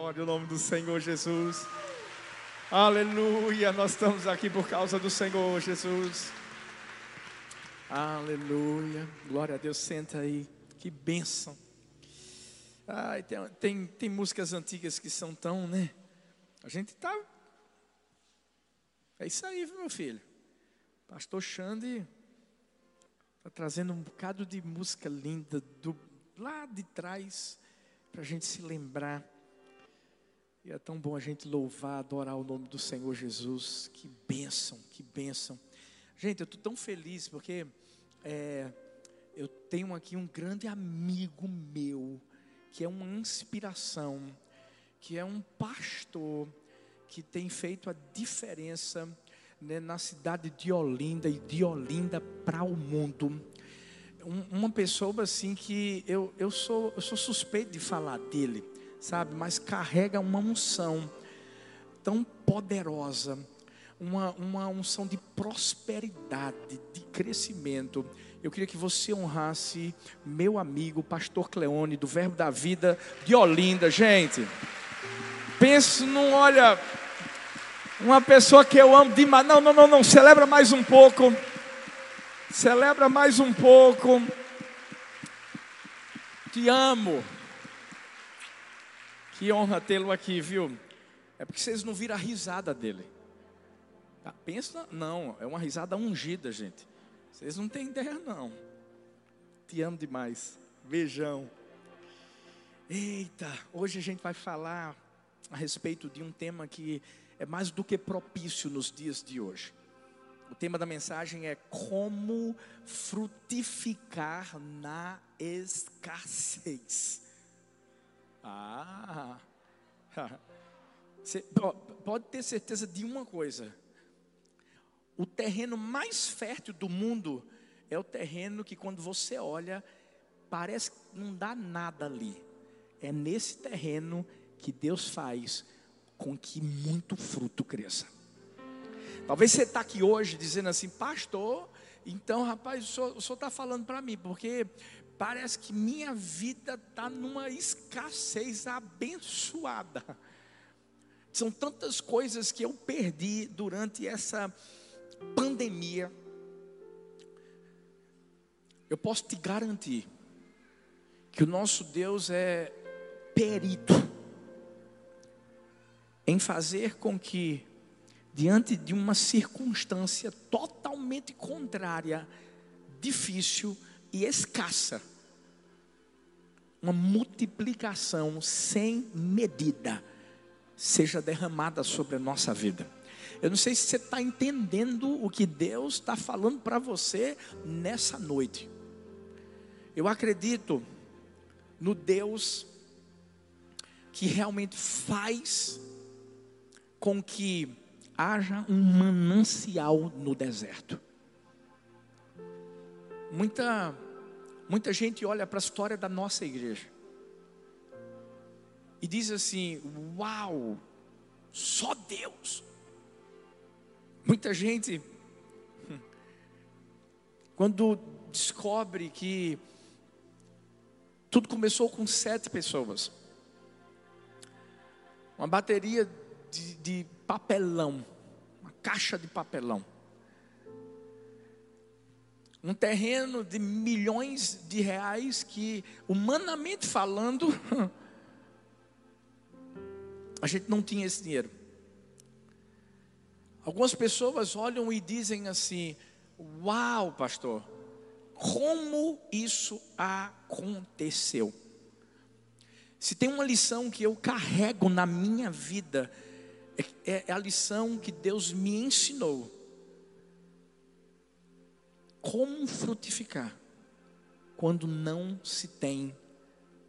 Glória ao nome do Senhor Jesus. Aleluia. Nós estamos aqui por causa do Senhor Jesus. Aleluia. Glória a Deus. Senta aí. Que bênção. Ai, tem, tem, tem músicas antigas que são tão, né? A gente tá. É isso aí, meu filho. Pastor Xande está trazendo um bocado de música linda do lá de trás para a gente se lembrar. E é tão bom a gente louvar, adorar o nome do Senhor Jesus. Que bênção, que bênção. Gente, eu estou tão feliz porque é, eu tenho aqui um grande amigo meu, que é uma inspiração, que é um pastor que tem feito a diferença né, na cidade de Olinda e de Olinda para o mundo. Um, uma pessoa assim que eu, eu, sou, eu sou suspeito de falar dele, sabe? Mas carrega uma unção tão poderosa, uma, uma unção de prosperidade, de crescimento. Eu queria que você honrasse meu amigo, pastor Cleone, do Verbo da Vida de Olinda. Gente, pense num, olha, uma pessoa que eu amo demais. Não, não, não, não, celebra mais um pouco. Celebra mais um pouco. Te amo. Que honra tê-lo aqui, viu? É porque vocês não viram a risada dele. Ah, pensa, não, é uma risada ungida, gente. Vocês não têm ideia, não. Te amo demais. Beijão. Eita, hoje a gente vai falar a respeito de um tema que é mais do que propício nos dias de hoje. O tema da mensagem é como frutificar na escassez. Ah, você pode ter certeza de uma coisa: o terreno mais fértil do mundo é o terreno que, quando você olha, parece que não dá nada ali. É nesse terreno que Deus faz com que muito fruto cresça. Talvez você está aqui hoje dizendo assim, pastor, então rapaz, o senhor está falando para mim, porque parece que minha vida está numa escassez abençoada. São tantas coisas que eu perdi durante essa pandemia. Eu posso te garantir que o nosso Deus é perito em fazer com que, diante de uma circunstância totalmente contrária, difícil e escassa, uma multiplicação sem medida seja derramada sobre a nossa vida. Eu não sei se você está entendendo o que Deus está falando para você nessa noite. Eu acredito no Deus que realmente faz com que haja um manancial no deserto. Muita, muita gente olha para a história da nossa igreja e diz assim: Uau, só Deus. Muita gente, quando descobre que tudo começou com sete pessoas, uma bateria de, de papelão, uma caixa de papelão. Um terreno de milhões de reais que, humanamente falando, a gente não tinha esse dinheiro. Algumas pessoas olham e dizem assim: Uau, pastor, como isso aconteceu? Se tem uma lição que eu carrego na minha vida, é, é a lição que Deus me ensinou. Como frutificar quando não se tem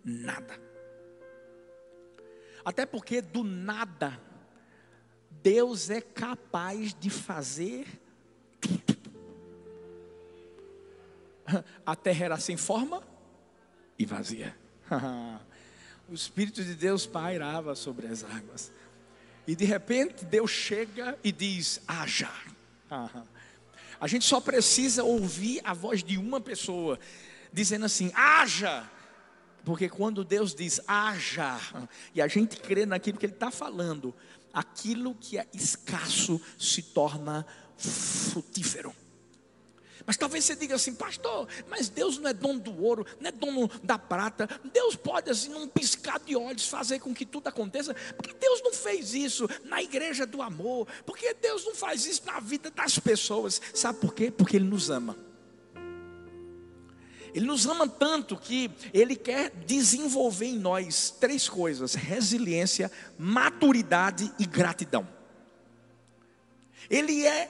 nada. Até porque do nada, Deus é capaz de fazer tudo. A terra era sem forma e vazia. o Espírito de Deus pairava sobre as águas. E de repente Deus chega e diz: haja. A gente só precisa ouvir a voz de uma pessoa dizendo assim: haja. Porque quando Deus diz haja, e a gente crê naquilo que Ele está falando, aquilo que é escasso se torna frutífero. Mas talvez você diga assim, pastor, mas Deus não é dono do ouro, não é dono da prata. Deus pode, assim, num piscar de olhos, fazer com que tudo aconteça. Porque Deus não fez isso na igreja do amor. Porque Deus não faz isso na vida das pessoas. Sabe por quê? Porque Ele nos ama. Ele nos ama tanto que Ele quer desenvolver em nós três coisas: resiliência, maturidade e gratidão. Ele é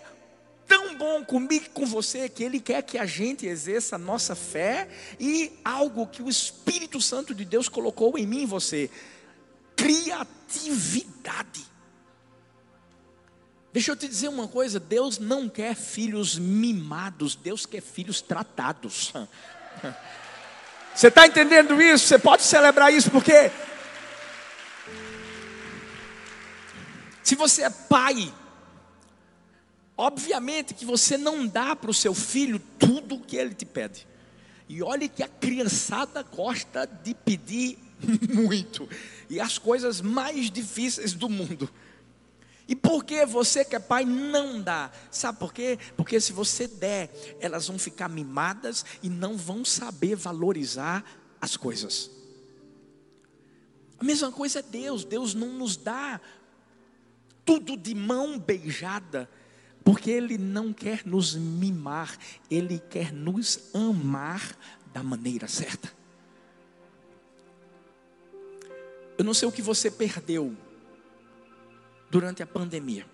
tão bom comigo e com você que Ele quer que a gente exerça a nossa fé e algo que o Espírito Santo de Deus colocou em mim e você: criatividade. Deixa eu te dizer uma coisa: Deus não quer filhos mimados, Deus quer filhos tratados. Você está entendendo isso? Você pode celebrar isso porque. Se você é pai, Obviamente que você não dá para o seu filho tudo o que ele te pede. E olhe que a criançada gosta de pedir muito. E as coisas mais difíceis do mundo. E por que você que é pai não dá? Sabe por quê? Porque se você der, elas vão ficar mimadas e não vão saber valorizar as coisas. A mesma coisa é Deus. Deus não nos dá tudo de mão beijada porque Ele não quer nos mimar, Ele quer nos amar da maneira certa. Eu não sei o que você perdeu durante a pandemia.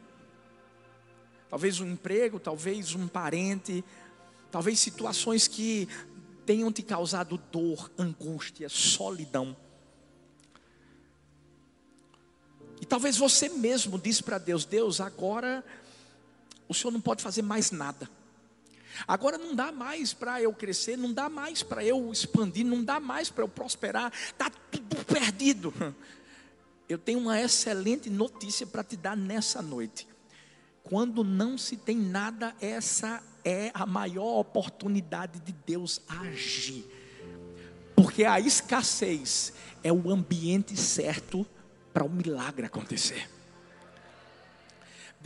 Talvez um emprego, talvez um parente, talvez situações que tenham te causado dor, angústia, solidão. E talvez você mesmo disse para Deus: Deus, agora o Senhor não pode fazer mais nada. Agora não dá mais para eu crescer, não dá mais para eu expandir, não dá mais para eu prosperar, está tudo perdido. Eu tenho uma excelente notícia para te dar nessa noite. Quando não se tem nada, essa é a maior oportunidade de Deus agir. Porque a escassez é o ambiente certo para o milagre acontecer.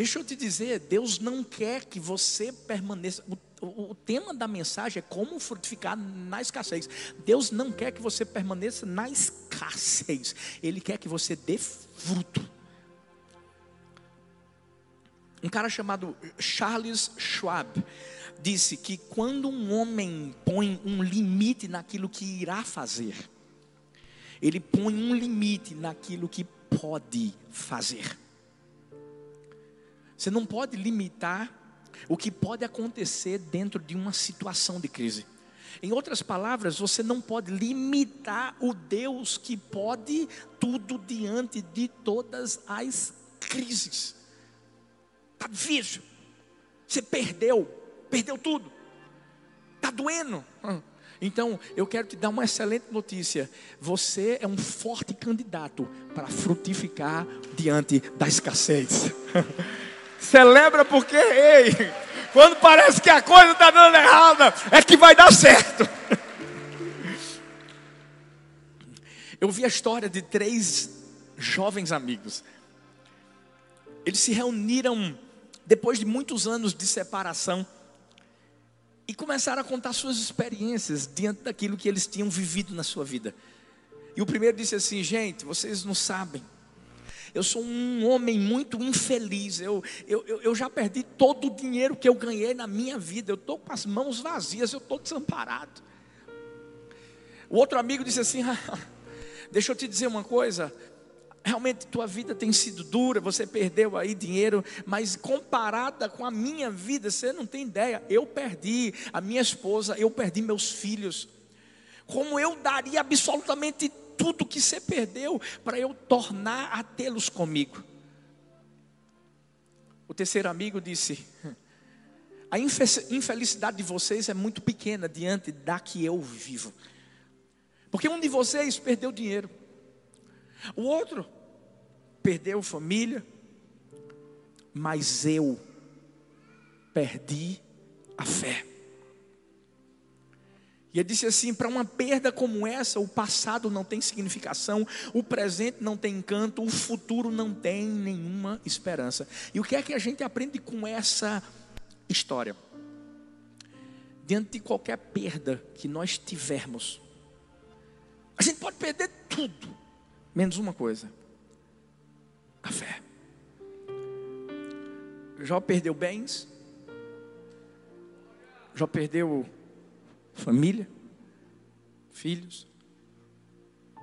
Deixa eu te dizer, Deus não quer que você permaneça. O, o, o, tema da mensagem é como frutificar na escassez. Deus não quer que você permaneça na escassez. Ele quer que você dê fruto. Um cara chamado Charles Schwab disse que quando um homem põe um limite naquilo que irá fazer, ele põe um limite naquilo que pode fazer. Você não pode limitar o que pode acontecer dentro de uma situação de crise. Em outras palavras, você não pode limitar o Deus que pode tudo diante de todas as crises. Está difícil. Você perdeu, perdeu tudo. Está doendo. Então, eu quero te dar uma excelente notícia. Você é um forte candidato para frutificar diante da escassez. Celebra porque, ei, quando parece que a coisa está dando errada, é que vai dar certo. Eu vi a história de três jovens amigos. Eles se reuniram depois de muitos anos de separação e começaram a contar suas experiências diante daquilo que eles tinham vivido na sua vida. E o primeiro disse assim: Gente, vocês não sabem eu sou um homem muito infeliz. Eu, eu, eu já perdi todo o dinheiro que eu ganhei na minha vida. Eu estou com as mãos vazias, eu estou desamparado. O outro amigo disse assim: ah, Deixa eu te dizer uma coisa. Realmente tua vida tem sido dura, você perdeu aí dinheiro, mas comparada com a minha vida, você não tem ideia. Eu perdi a minha esposa, eu perdi meus filhos. Como eu daria absolutamente tudo que você perdeu para eu tornar a tê-los comigo. O terceiro amigo disse: A infelicidade de vocês é muito pequena diante da que eu vivo. Porque um de vocês perdeu dinheiro, o outro perdeu família, mas eu perdi a fé. E ele disse assim: para uma perda como essa, o passado não tem significação, o presente não tem encanto, o futuro não tem nenhuma esperança. E o que é que a gente aprende com essa história? Diante de qualquer perda que nós tivermos, a gente pode perder tudo, menos uma coisa: a fé. Jó perdeu bens, Jó perdeu família, filhos,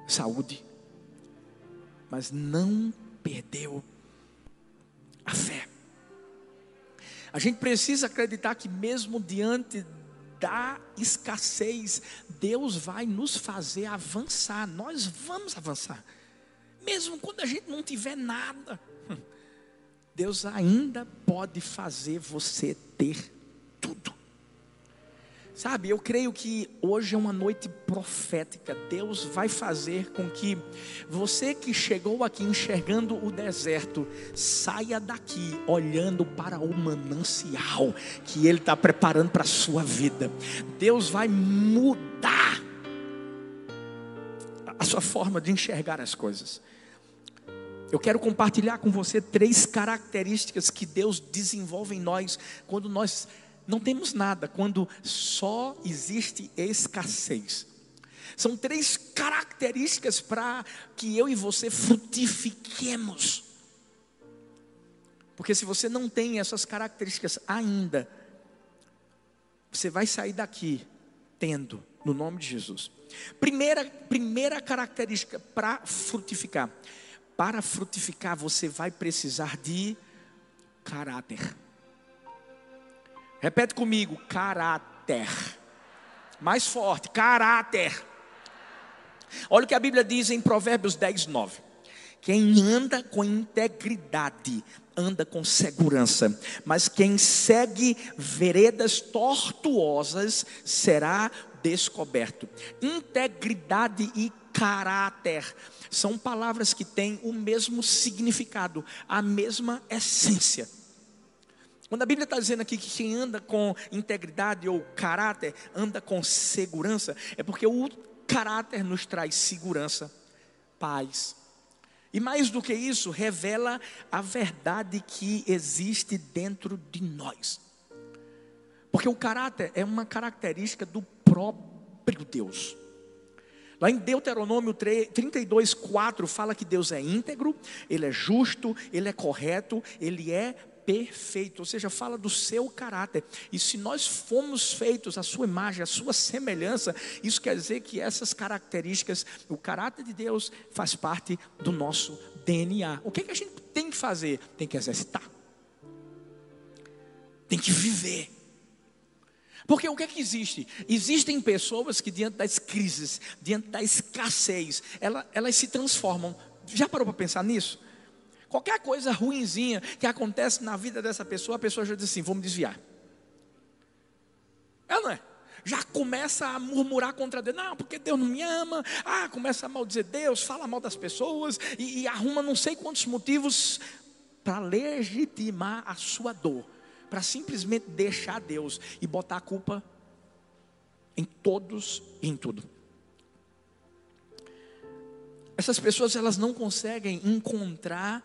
saúde, mas não perdeu a fé. A gente precisa acreditar que, mesmo diante da escassez, Deus vai nos fazer avançar. Nós vamos avançar, mesmo quando a gente não tiver nada. Deus ainda pode fazer você ter. Sabe, eu creio que hoje é uma noite profética. Deus vai fazer com que você que chegou aqui enxergando o deserto, saia daqui olhando para o manancial que Ele está preparando para a sua vida. Deus vai mudar a sua forma de enxergar as coisas. Eu quero compartilhar com você três características que Deus desenvolve em nós quando nós não temos nada quando só existe escassez. São três características para que eu e você frutifiquemos. Porque se você não tem essas características ainda, você vai sair daqui tendo, no nome de Jesus. Primeira, primeira característica para frutificar. Para frutificar, você vai precisar de caráter. Repete comigo: caráter. Mais forte: caráter. Olha o que a Bíblia diz em Provérbios 10, 9. Quem anda com integridade anda com segurança, mas quem segue veredas tortuosas será descoberto. Integridade e caráter são palavras que têm o mesmo significado, a mesma essência. Quando a Bíblia está dizendo aqui que quem anda com integridade ou caráter anda com segurança, é porque o caráter nos traz segurança, paz. E mais do que isso, revela a verdade que existe dentro de nós. Porque o caráter é uma característica do próprio Deus. Lá em Deuteronômio 32, 4 fala que Deus é íntegro, Ele é justo, Ele é correto, Ele é perfeito, ou seja, fala do seu caráter. E se nós fomos feitos à sua imagem, à sua semelhança, isso quer dizer que essas características, o caráter de Deus faz parte do nosso DNA. O que, é que a gente tem que fazer? Tem que exercitar. Tem que viver. Porque o que é que existe? Existem pessoas que diante das crises, diante da escassez, elas, elas se transformam. Já parou para pensar nisso? Qualquer coisa ruinzinha que acontece na vida dessa pessoa, a pessoa já diz assim: vamos desviar. É não é? Já começa a murmurar contra Deus, não, porque Deus não me ama. Ah, começa a maldizer Deus, fala mal das pessoas e, e arruma não sei quantos motivos para legitimar a sua dor, para simplesmente deixar Deus e botar a culpa em todos e em tudo. Essas pessoas elas não conseguem encontrar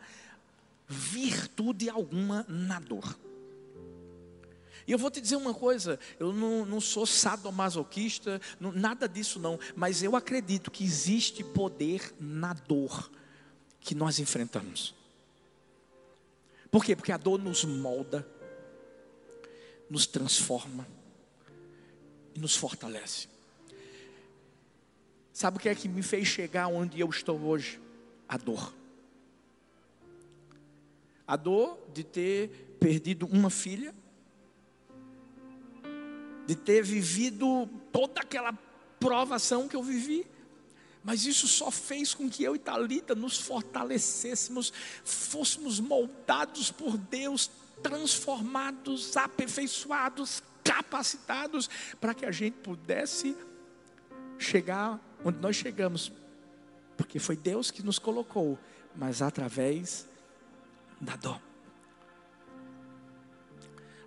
virtude alguma na dor. E eu vou te dizer uma coisa, eu não, não sou sadomasoquista, não, nada disso não, mas eu acredito que existe poder na dor que nós enfrentamos. Por quê? Porque a dor nos molda, nos transforma e nos fortalece. Sabe o que é que me fez chegar onde eu estou hoje? A dor. A dor de ter perdido uma filha, de ter vivido toda aquela provação que eu vivi. Mas isso só fez com que eu e Talita nos fortalecêssemos, fôssemos moldados por Deus, transformados, aperfeiçoados, capacitados para que a gente pudesse chegar onde nós chegamos, porque foi Deus que nos colocou, mas através da dor.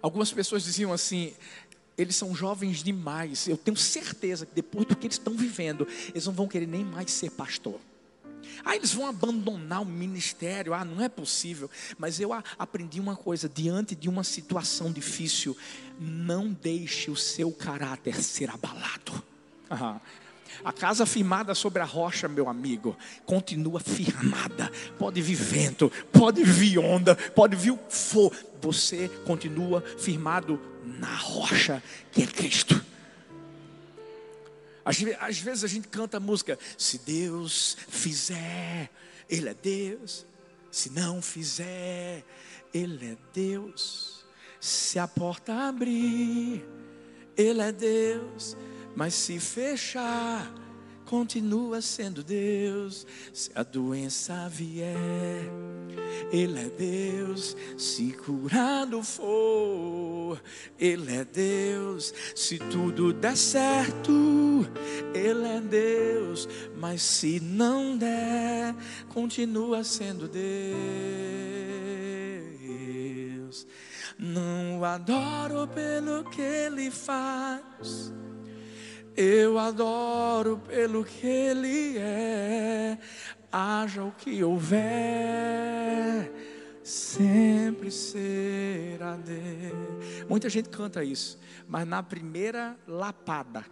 Algumas pessoas diziam assim: eles são jovens demais. Eu tenho certeza que depois do que eles estão vivendo, eles não vão querer nem mais ser pastor. Ah, eles vão abandonar o ministério. Ah, não é possível. Mas eu aprendi uma coisa: diante de uma situação difícil, não deixe o seu caráter ser abalado. A casa firmada sobre a rocha, meu amigo, continua firmada. Pode vir vento, pode vir onda, pode vir o que for. Você continua firmado na rocha que é Cristo. Às, às vezes a gente canta a música: Se Deus fizer, Ele é Deus. Se não fizer, Ele é Deus. Se a porta abrir, Ele é Deus. Mas se fechar, continua sendo Deus. Se a doença vier, Ele é Deus. Se curado for, Ele é Deus. Se tudo der certo, Ele é Deus. Mas se não der, continua sendo Deus. Não adoro pelo que Ele faz eu adoro pelo que Ele é, haja o que houver, sempre será dele. Muita gente canta isso, mas na primeira lapada,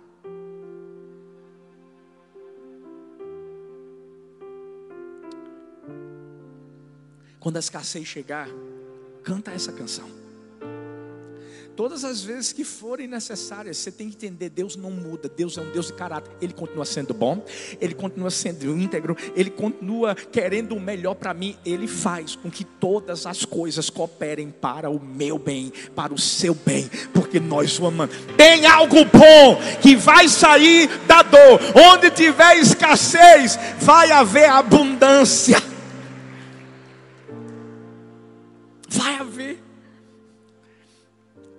quando a escassez chegar, canta essa canção. Todas as vezes que forem necessárias, você tem que entender: Deus não muda, Deus é um Deus de caráter, Ele continua sendo bom, Ele continua sendo íntegro, Ele continua querendo o melhor para mim, Ele faz com que todas as coisas cooperem para o meu bem, para o seu bem, porque nós o amamos. Tem algo bom que vai sair da dor, onde tiver escassez, vai haver abundância. Vai haver.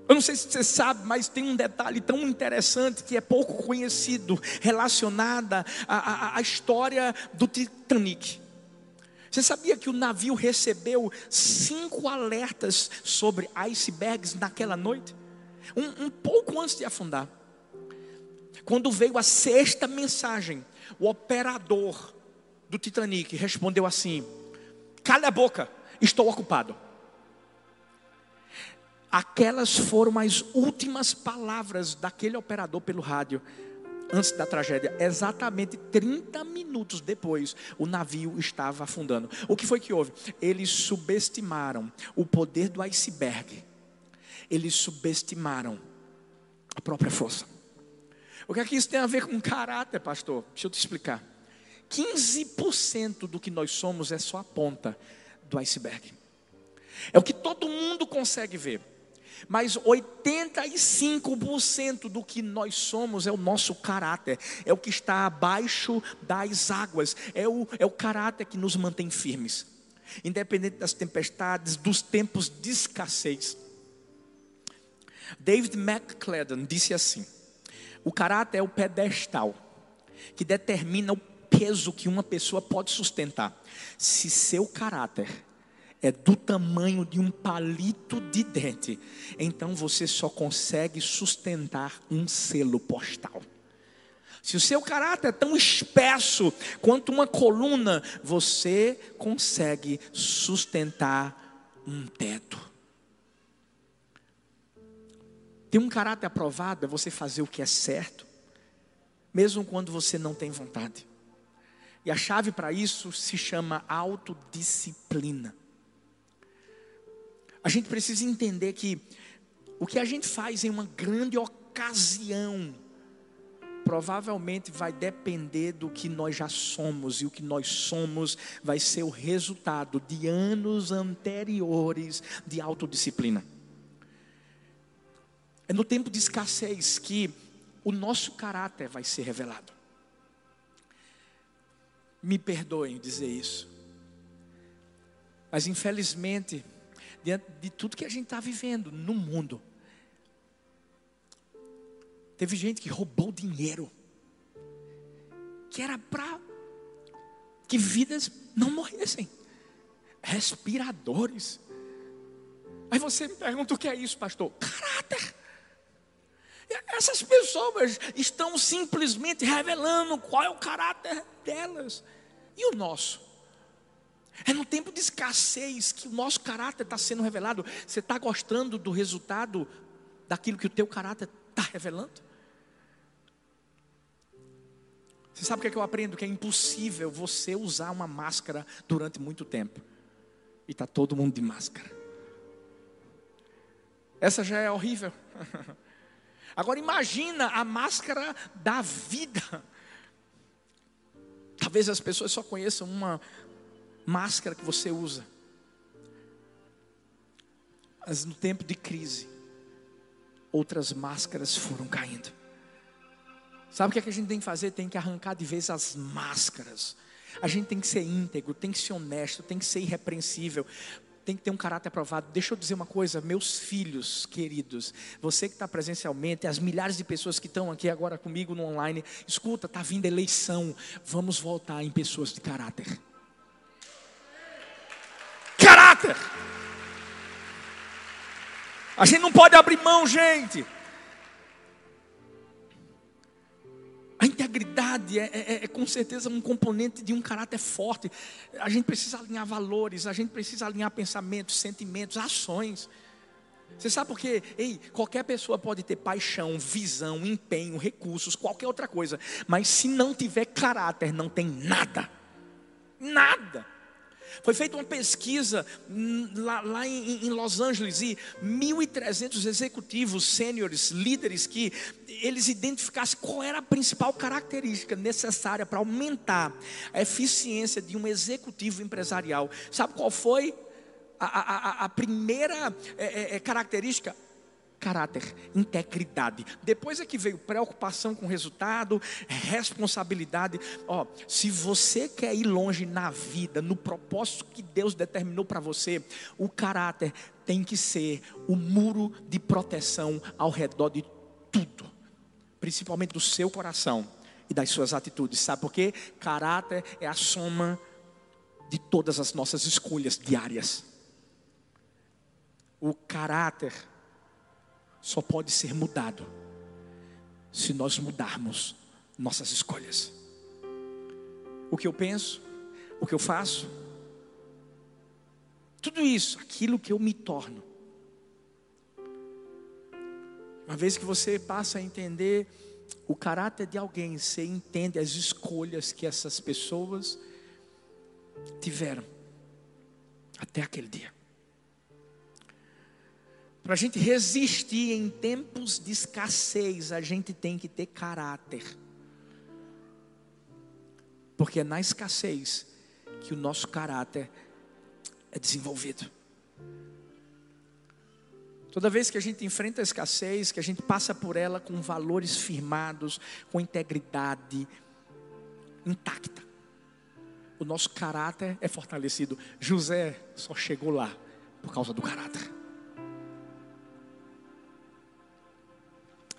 Eu não sei se você sabe, mas tem um detalhe tão interessante que é pouco conhecido, relacionada à, história do Titanic. Você sabia que o navio recebeu cinco alertas sobre icebergs naquela noite? Um, um pouco antes de afundar. Quando veio a sexta mensagem, o operador do Titanic respondeu assim: Cala a boca, estou ocupado. Aquelas foram as últimas palavras daquele operador pelo rádio antes da tragédia, exatamente 30 minutos depois, o navio estava afundando. O que foi que houve? Eles subestimaram o poder do iceberg. Eles subestimaram a própria força. O que é que isso tem a ver com caráter, pastor? Deixa eu te explicar. 15% do que nós somos é só a ponta do iceberg. É o que todo mundo consegue ver. Mas 85% do que nós somos é o nosso caráter, é o que está abaixo das águas, é o, é o caráter que nos mantém firmes, independente das tempestades, dos tempos de escassez. David McClellan disse assim: o caráter é o pedestal que determina o peso que uma pessoa pode sustentar. Se seu caráter é do tamanho de um palito de dente, então você só consegue sustentar um selo postal. Se o seu caráter é tão espesso quanto uma coluna, você consegue sustentar um teto. Ter um caráter aprovado é você fazer o que é certo, mesmo quando você não tem vontade. E a chave para isso se chama autodisciplina. A gente precisa entender que o que a gente faz em uma grande ocasião provavelmente vai depender do que nós já somos, e o que nós somos vai ser o resultado de anos anteriores de autodisciplina. É no tempo de escassez que o nosso caráter vai ser revelado. Me perdoem dizer isso, mas infelizmente, diante de tudo que a gente está vivendo no mundo. Teve gente que roubou dinheiro, que era para que vidas não morressem, respiradores. Aí você me pergunta o que é isso, pastor? Caráter. Essas pessoas estão simplesmente revelando qual é o caráter delas. E o nosso? É no tempo de escassez que o nosso caráter está sendo revelado. Você está gostando do resultado daquilo que o teu caráter está revelando? Você sabe o que, é que eu aprendo? Que é impossível você usar uma máscara durante muito tempo. E está todo mundo de máscara. Essa já é horrível. Agora imagina a máscara da vida. Talvez as pessoas só conheçam uma máscara que você usa. Mas no tempo de crise, outras máscaras foram caindo. Sabe o que, é que a gente tem que fazer? Tem que arrancar de vez as máscaras. A gente tem que ser íntegro, tem que ser honesto, tem que ser irrepreensível, tem que ter um caráter aprovado. Deixa eu dizer uma coisa, meus filhos queridos, você que está presencialmente, as milhares de pessoas que estão aqui agora comigo no online, escuta, está vindo eleição, vamos voltar em pessoas de caráter. Caráter! A gente não pode abrir mão, gente. A integridade é, é, é, com certeza um componente de um caráter forte. A gente precisa alinhar valores, a gente precisa alinhar pensamentos, sentimentos, ações. Você sabe por quê? Ei, qualquer pessoa pode ter paixão, visão, empenho, recursos, qualquer outra coisa, mas se não tiver caráter, não tem nada. Nada. Foi feita uma pesquisa hum, lá, lá em, em, Los Angeles e 1.300 executivos, sêniores, líderes, que eles identificassem qual era a principal característica necessária para aumentar a eficiência de um executivo empresarial. Sabe qual foi? A, a, a primeira é, é, característica? Caráter, integridade. Depois é que veio preocupação com resultado, responsabilidade. Ó, se você quer ir longe na vida, no propósito que Deus determinou para você, o caráter tem que ser o muro de proteção ao redor de tudo, principalmente do seu coração e das suas atitudes. Sabe por quê? Caráter é a soma de todas as nossas escolhas diárias. O caráter só pode ser mudado se nós mudarmos nossas escolhas. O que eu penso, o que eu faço, tudo isso, aquilo que eu me torno. Uma vez que você passa a entender o caráter de alguém, você entende as escolhas que essas pessoas tiveram até aquele dia. Para a gente resistir em tempos de escassez, a gente tem que ter caráter. Porque é na escassez que o nosso caráter é desenvolvido. Toda vez que a gente enfrenta a escassez, que a gente passa por ela com valores firmados, com integridade intacta, o nosso caráter é fortalecido. José só chegou lá por causa do caráter.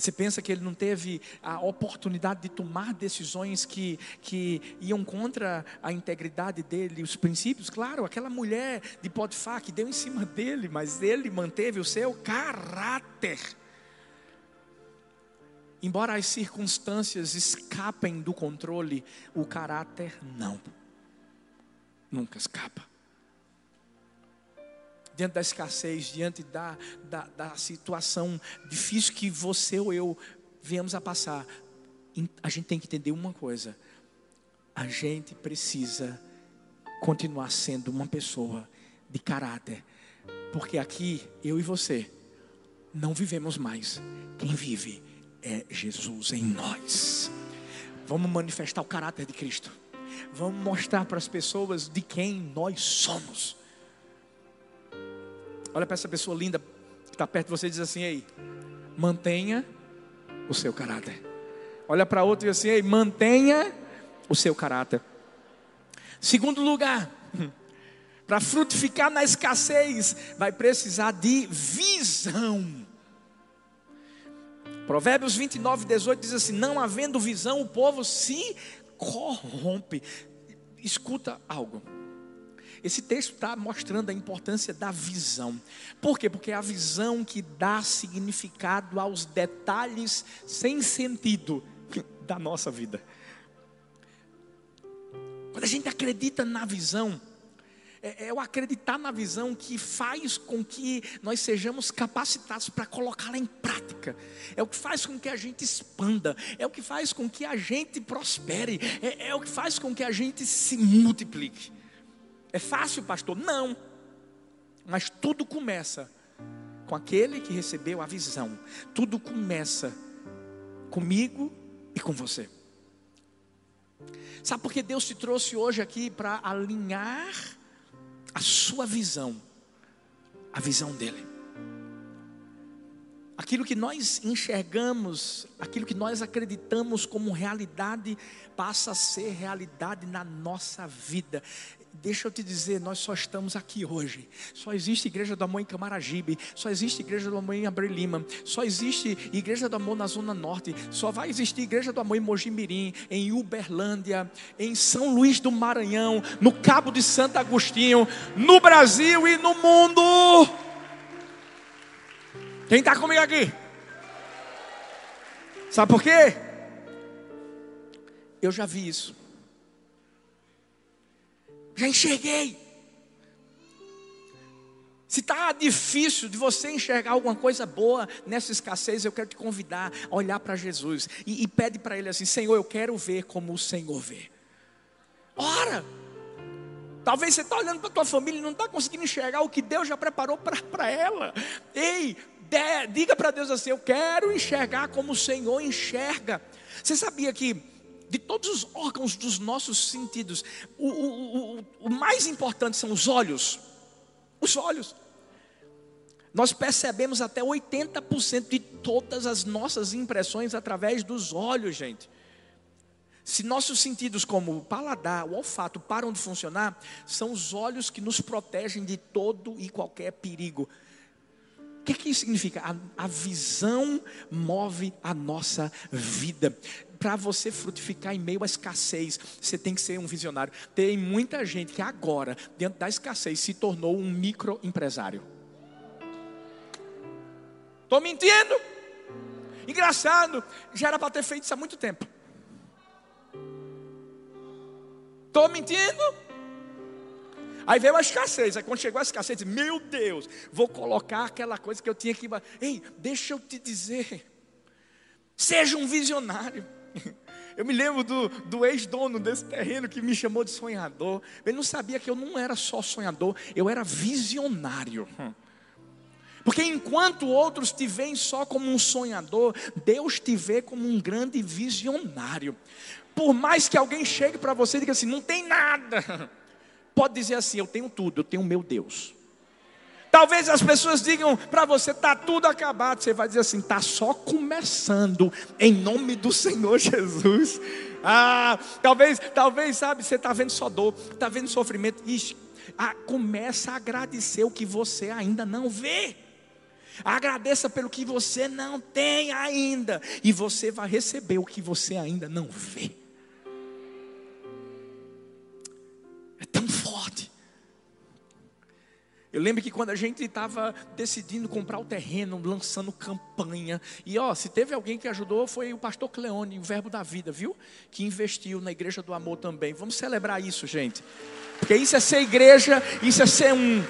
Você pensa que ele não teve a oportunidade de tomar decisões que, que iam contra a integridade dele, os princípios? Claro, aquela mulher de Potifar que deu em cima dele, mas ele manteve o seu caráter. Embora as circunstâncias escapem do controle, o caráter não. Nunca escapa diante da escassez, diante da, da, da situação difícil que você ou eu viemos a passar, a gente tem que entender uma coisa: a gente precisa continuar sendo uma pessoa de caráter, porque aqui eu e você não vivemos mais, quem vive é Jesus em nós. Vamos manifestar o caráter de Cristo, vamos mostrar para as pessoas de quem nós somos. Olha para essa pessoa linda que está perto de você e diz assim: Ei, mantenha o seu caráter. Olha para outro e diz assim: Ei, mantenha o seu caráter. Segundo lugar, para frutificar na escassez, vai precisar de visão. Provérbios 29, 18 diz assim: Não havendo visão, o povo se corrompe. Escuta algo. Esse texto está mostrando a importância da visão. Por quê? Porque é a visão que dá significado aos detalhes sem sentido da nossa vida. Quando a gente acredita na visão, é, é o acreditar na visão que faz com que nós sejamos capacitados para colocá-la em prática. É o que faz com que a gente expanda. É o que faz com que a gente prospere. É, é o que faz com que a gente se multiplique. É fácil, pastor? Não. Mas tudo começa com aquele que recebeu a visão. Tudo começa comigo e com você. Sabe por que Deus te trouxe hoje aqui para alinhar a sua visão, a visão dele? Aquilo que nós enxergamos, aquilo que nós acreditamos como realidade, passa a ser realidade na nossa vida. Deixa eu te dizer, nós só estamos aqui hoje. Só existe Igreja do Amor em Camaragibe, só existe Igreja do Amor em Abre Lima, só existe Igreja do Amor na Zona Norte, só vai existir Igreja do Amor em Mojimirim, em Uberlândia, em São Luís do Maranhão, no Cabo de Santo Agostinho, no Brasil e no mundo. Quem está comigo aqui? Sabe por quê? Eu já vi isso já enxerguei. Se está difícil de você enxergar alguma coisa boa nessa escassez, eu quero te convidar a olhar para Jesus e, e pede para Ele assim: Senhor, eu quero ver como o Senhor vê. Ora, talvez você está olhando para a tua família e não está conseguindo enxergar o que Deus já preparou para ela. Ei, de, diga para Deus assim: Eu quero enxergar como o Senhor enxerga. Você sabia que de todos os órgãos dos nossos sentidos, o, o, o, o mais importante são os olhos. Os olhos. Nós percebemos até 80% de todas as nossas impressões através dos olhos, gente. Se nossos sentidos, como o paladar, o olfato, param de funcionar, são os olhos que nos protegem de todo e qualquer perigo. O que, que isso significa? A, a visão move a nossa vida para você frutificar em meio à escassez, você tem que ser um visionário. Tem muita gente que agora, dentro da escassez, se tornou um microempresário. Estou mentindo? Engraçado, já era para ter feito isso há muito tempo. Estou mentindo? Aí veio a escassez. Aí quando chegou a escassez, disse, meu Deus, vou colocar aquela coisa que eu tinha que. Ei, deixa eu te dizer. Seja um visionário. Eu me lembro do, do ex-dono desse terreno que me chamou de sonhador. Ele não sabia que eu não era só sonhador, eu era visionário. Porque enquanto outros te veem só como um sonhador, Deus te vê como um grande visionário. Por mais que alguém chegue para você e diga assim: não tem nada, pode dizer assim: eu tenho tudo, eu tenho meu Deus. Talvez as pessoas digam para você, está tudo acabado. Você vai dizer assim, está só começando, em nome do Senhor Jesus. Ah, talvez, talvez, sabe, você está vendo só dor, está vendo sofrimento. Ixi, ah, começa a agradecer o que você ainda não vê. Agradeça pelo que você não tem ainda, e você vai receber o que você ainda não vê. Eu lembro que quando a gente estava decidindo comprar o terreno, lançando campanha, e ó, se teve alguém que ajudou foi o pastor Cleone, o verbo da vida, viu? Que investiu na igreja do amor também. Vamos celebrar isso, gente. Porque isso é ser igreja, isso é ser um.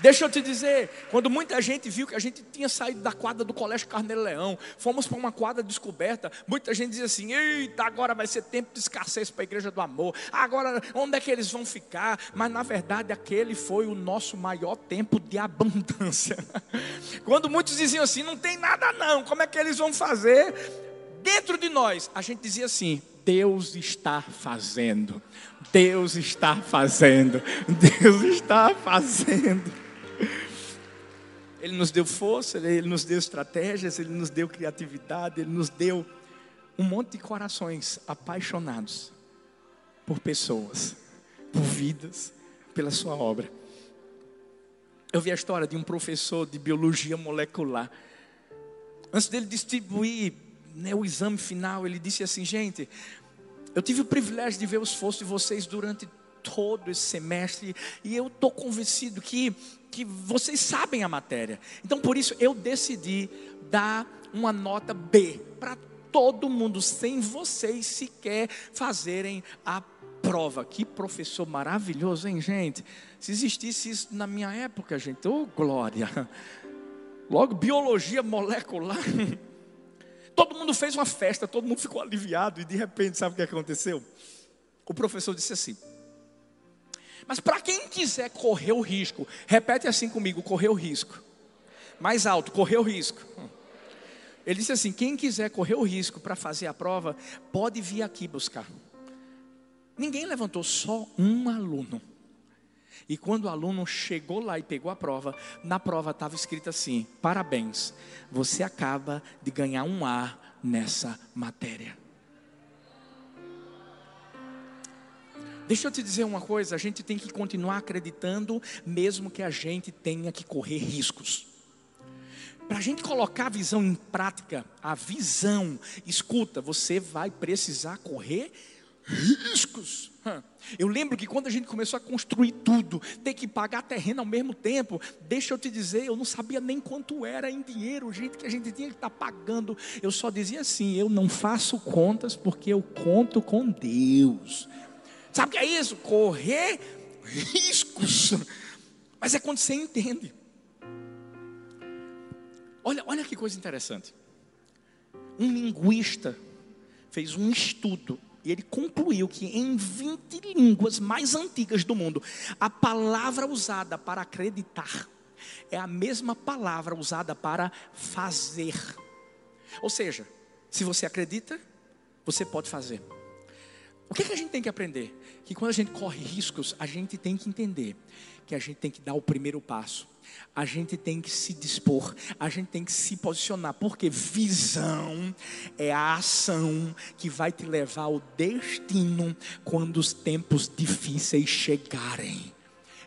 Deixa eu te dizer, quando muita gente viu que a gente tinha saído da quadra do Colégio Carneiro Leão, fomos para uma quadra descoberta, muita gente dizia assim: eita, agora vai ser tempo de escassez para a igreja do amor, agora onde é que eles vão ficar? Mas na verdade, aquele foi o nosso maior tempo de abundância. Quando muitos diziam assim: não tem nada não, como é que eles vão fazer? Dentro de nós, a gente dizia assim: Deus está fazendo, Deus está fazendo, Deus está fazendo. Ele nos deu força, Ele nos deu estratégias, Ele nos deu criatividade, Ele nos deu um monte de corações apaixonados por pessoas, por vidas, pela Sua obra. Eu vi a história de um professor de biologia molecular. Antes dele distribuir né, o exame final, ele disse assim: gente, Eu tive o privilégio de ver o esforço de vocês durante todo esse semestre e eu estou convencido que, que vocês sabem a matéria. Então, por isso, eu decidi dar uma nota B para todo mundo, sem vocês sequer fazerem a prova. Que professor maravilhoso, hein, gente? Se existisse isso na minha época, gente, ô oh, glória! Logo, biologia molecular. Todo mundo fez uma festa, todo mundo ficou aliviado, e de repente, sabe o que aconteceu? O professor disse assim: Mas para quem quiser correr o risco, repete assim comigo: correr o risco. Mais alto, correr o risco. Ele disse assim: quem quiser correr o risco para fazer a prova, pode vir aqui buscar. Ninguém levantou, só um aluno. E quando o aluno chegou lá e pegou a prova, na prova estava escrito assim: parabéns, você acaba de ganhar um A nessa matéria. Deixa eu te dizer uma coisa: a gente tem que continuar acreditando, mesmo que a gente tenha que correr riscos. Para a gente colocar a visão em prática, a visão, escuta, você vai precisar correr riscos. Eu lembro que quando a gente começou a construir tudo, ter que pagar terreno ao mesmo tempo, deixa eu te dizer, eu não sabia nem quanto era em dinheiro, o jeito que a gente tinha que estar tá pagando. Eu só dizia assim: eu não faço contas porque eu conto com Deus. Sabe o que é isso? Correr riscos. Mas é quando você entende. Olha, olha que coisa interessante. Um linguista fez um estudo e ele concluiu que em 20 línguas mais antigas do mundo, a palavra usada para acreditar é a mesma palavra usada para fazer. Ou seja, se você acredita, você pode fazer. O que, que a gente tem que aprender? Que quando a gente corre riscos, a gente tem que entender que a gente tem que dar o primeiro passo. A gente tem que se dispor, a gente tem que se posicionar, porque visão é a ação que vai te levar ao destino quando os tempos difíceis chegarem.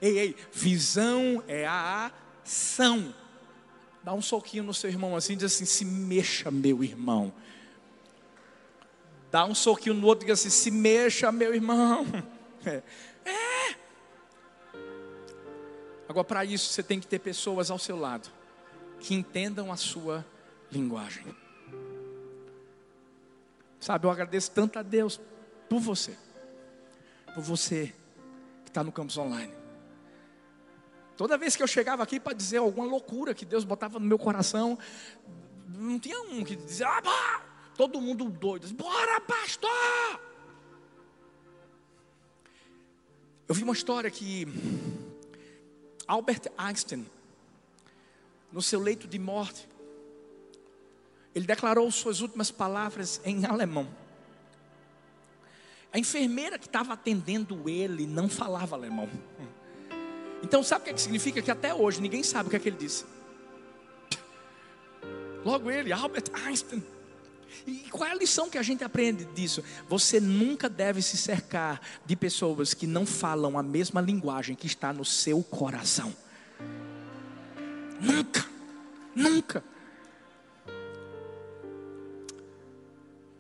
Ei, ei, visão é a ação. Dá um soquinho no seu irmão assim, diz assim: se mexa, meu irmão. Dá um soquinho no outro e diz assim: se mexa, meu irmão. É. é. Agora, para isso, você tem que ter pessoas ao seu lado que entendam a sua linguagem. Sabe, eu agradeço tanto a Deus por você, por você que está no campus online. Toda vez que eu chegava aqui para dizer alguma loucura que Deus botava no meu coração, não tinha um que dizia, ah, todo mundo doido, bora pastor! Eu vi uma história que Albert Einstein, no seu leito de morte, ele declarou suas últimas palavras em alemão. A enfermeira que estava atendendo ele não falava alemão. Então, sabe o que, é que significa? Que até hoje ninguém sabe o que, é que ele disse. Logo ele, Albert Einstein. E qual é a lição que a gente aprende disso? Você nunca deve se cercar de pessoas que não falam a mesma linguagem que está no seu coração. Nunca, nunca.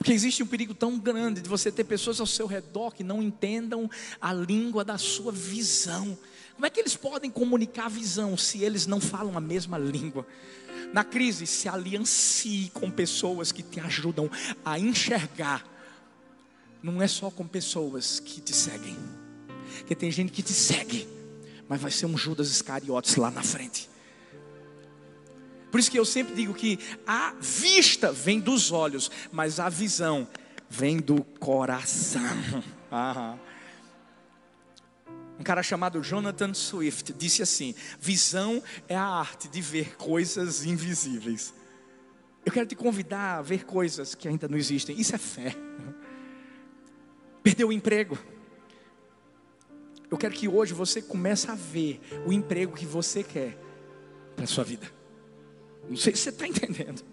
Porque existe um perigo tão grande de você ter pessoas ao seu redor que não entendam a língua da sua visão. Como é que eles podem comunicar a visão se eles não falam a mesma língua? Na crise, se aliancie com pessoas que te ajudam a enxergar. Não é só com pessoas que te seguem. Porque tem gente que te segue, mas vai ser um Judas Iscariotes lá na frente. Por isso que eu sempre digo que a vista vem dos olhos, mas a visão vem do coração. Aham. Um cara chamado Jonathan Swift disse assim: visão é a arte de ver coisas invisíveis. Eu quero te convidar a ver coisas que ainda não existem. Isso é fé. Perdeu o emprego. Eu quero que hoje você comece a ver o emprego que você quer para a sua vida. Não sei se você está entendendo.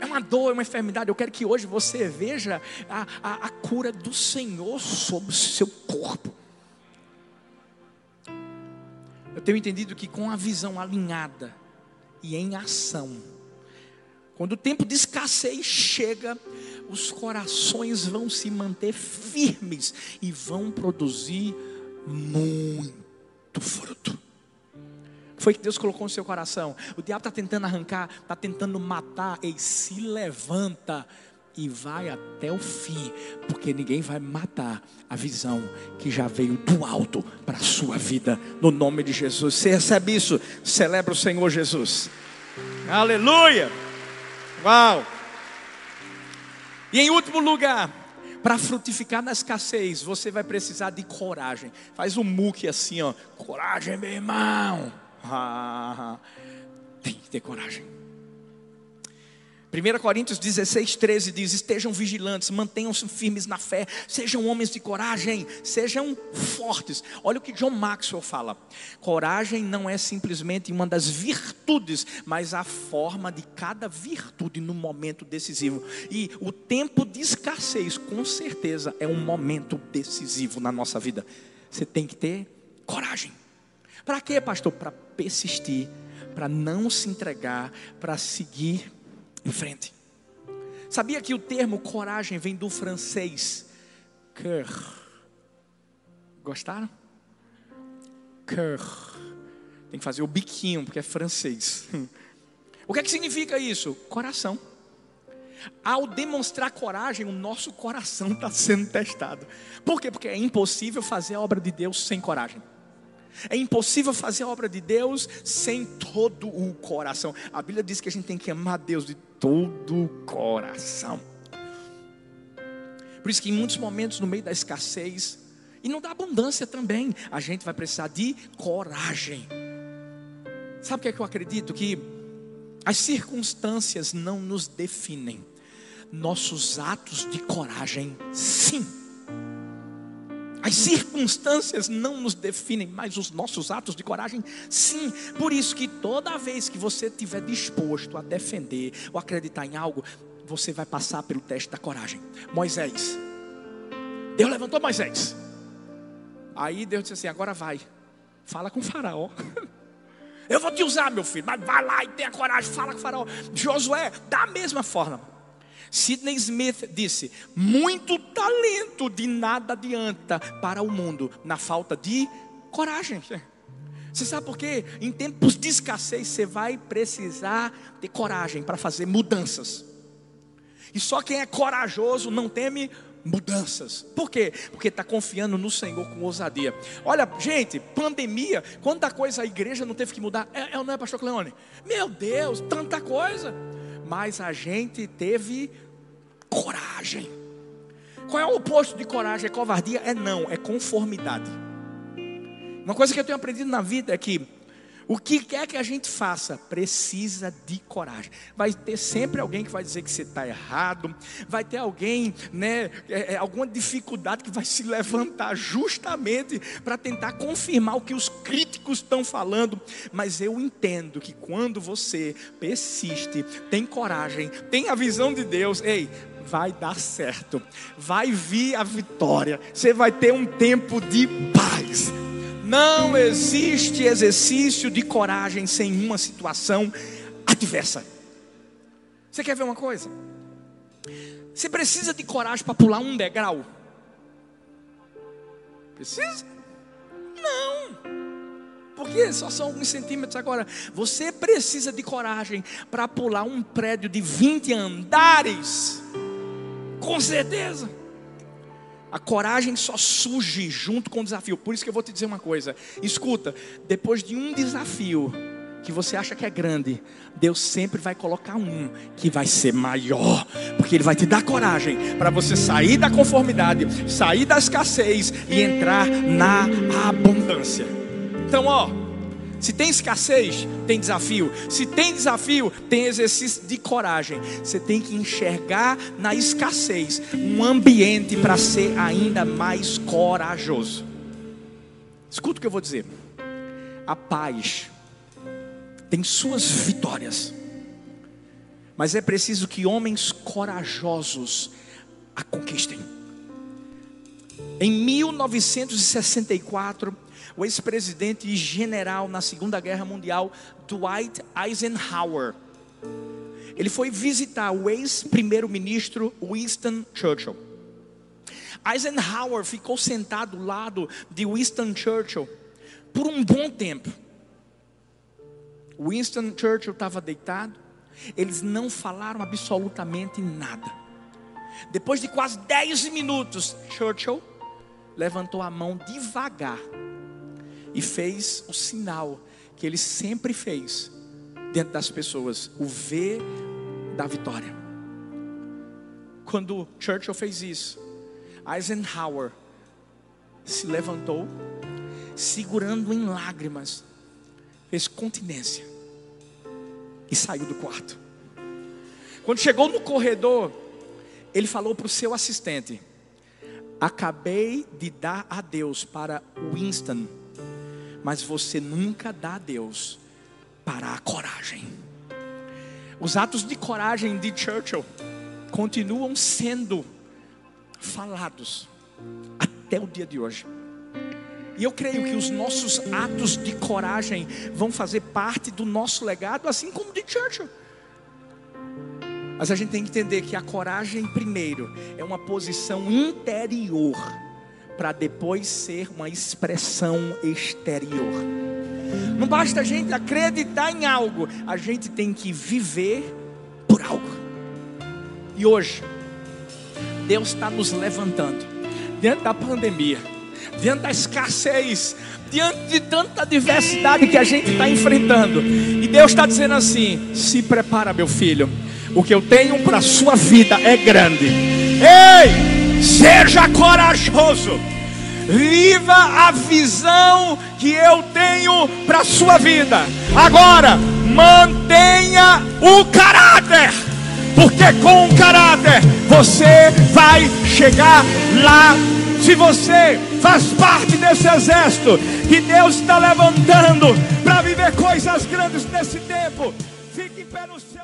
É uma dor, é uma enfermidade. Eu quero que hoje você veja a, a, a cura do Senhor sobre o seu corpo. Eu tenho entendido que com a visão alinhada e em ação, quando o tempo de escassez chega, os corações vão se manter firmes e vão produzir muito fruto. Foi que Deus colocou no seu coração. O diabo está tentando arrancar, está tentando matar, e se levanta e vai até o fim, porque ninguém vai matar a visão que já veio do alto para a sua vida, no nome de Jesus. Você recebe isso? Celebra o Senhor Jesus. Aleluia! Uau! E em último lugar, para frutificar na escassez, você vai precisar de coragem. Faz um muque assim, ó. Coragem, meu irmão. Ah, tem que ter coragem. 1 Coríntios 16, 13 diz: Estejam vigilantes, mantenham-se firmes na fé, sejam homens de coragem, sejam fortes. Olha o que John Maxwell fala: coragem não é simplesmente uma das virtudes, mas a forma de cada virtude no momento decisivo. E o tempo de escassez, com certeza, é um momento decisivo na nossa vida. Você tem que ter coragem. Para quê, pastor? Para persistir, para não se entregar, para seguir em frente. Sabia que o termo coragem vem do francês cœur? Gostaram? Cœur. Tem que fazer o biquinho, porque é francês. O que é que significa isso? Coração. Ao demonstrar coragem, o nosso coração está sendo testado. Por quê? Porque é impossível fazer a obra de Deus sem coragem. É impossível fazer a obra de Deus sem todo o coração. A Bíblia diz que a gente tem que amar Deus de todo o coração. Por isso que em muitos momentos, no meio da escassez, e não da abundância também, a gente vai precisar de coragem. Sabe o que é que eu acredito? Que as circunstâncias não nos definem, nossos atos de coragem, sim. As circunstâncias não nos definem, mas os nossos atos de coragem, sim. Por isso que toda vez que você estiver disposto a defender ou acreditar em algo, você vai passar pelo teste da coragem. Moisés, Deus levantou Moisés. Aí Deus disse assim: agora vai, fala com o Faraó. Eu vou te usar, meu filho, mas vai lá e tenha coragem, fala com o Faraó. Josué, da mesma forma. Sidney Smith disse: muito talento de nada adianta para o mundo na falta de coragem. Você sabe por quê? Em tempos de escassez você vai precisar ter coragem para fazer mudanças. E só quem é corajoso não teme mudanças. Por quê? Porque está confiando no Senhor com ousadia. Olha, gente, pandemia, quanta coisa a igreja não teve que mudar. É, é não é, Pastor Cleone? Meu Deus, tanta coisa mas a gente teve coragem. Qual é o oposto de coragem? É covardia? É não, é conformidade. Uma coisa que eu tenho aprendido na vida é que o que quer que a gente faça, precisa de coragem. Vai ter sempre alguém que vai dizer que você está errado, vai ter alguém, né, é, é, alguma dificuldade que vai se levantar justamente para tentar confirmar o que os críticos estão falando. Mas eu entendo que quando você persiste, tem coragem, tem a visão de Deus, ei, vai dar certo, vai vir a vitória, você vai ter um tempo de paz. Não existe exercício de coragem sem uma situação adversa. Você quer ver uma coisa? Você precisa de coragem para pular um degrau? Precisa? Não. Porque só são alguns centímetros agora. Você precisa de coragem para pular um prédio de 20 andares. Com certeza. A coragem só surge junto com o desafio. Por isso que eu vou te dizer uma coisa. Escuta, depois de um desafio que você acha que é grande, Deus sempre vai colocar um que vai ser maior, porque Ele vai te dar coragem para você sair da conformidade, sair da escassez e entrar na abundância. Então, ó. Se tem escassez, tem desafio. Se tem desafio, tem exercício de coragem. Você tem que enxergar na escassez um ambiente para ser ainda mais corajoso. Escuta o que eu vou dizer. A paz tem suas vitórias, mas é preciso que homens corajosos a conquistem. Em 1964, o ex-presidente e general na Segunda Guerra Mundial, Dwight Eisenhower. Ele foi visitar o ex-primeiro-ministro Winston Churchill. Eisenhower ficou sentado ao lado de Winston Churchill por um bom tempo. Winston Churchill estava deitado, eles não falaram absolutamente nada. Depois de quase 10 minutos, Churchill levantou a mão devagar e fez o sinal que ele sempre fez dentro das pessoas, o V da vitória. Quando Churchill fez isso, Eisenhower se levantou, segurando em lágrimas, fez continência e saiu do quarto. Quando chegou no corredor, ele falou para o seu assistente: Acabei de dar a Deus para Winston, mas você nunca dá a Deus para a coragem. Os atos de coragem de Churchill continuam sendo falados até o dia de hoje. E eu creio que os nossos atos de coragem vão fazer parte do nosso legado, assim como de Churchill. Mas a gente tem que entender que a coragem, primeiro, é uma posição interior, para depois ser uma expressão exterior. Não basta a gente acreditar em algo, a gente tem que viver por algo. E hoje, Deus está nos levantando, diante da pandemia, diante da escassez, diante de tanta diversidade que a gente está enfrentando. E Deus está dizendo assim: se prepara, meu filho, o que eu tenho para a sua vida é grande. Ei, seja corajoso viva a visão que eu tenho para sua vida. Agora, mantenha o caráter, porque com o caráter você vai chegar lá. Se você faz parte desse exército que Deus está levantando para viver coisas grandes nesse tempo, fique em pé no céu.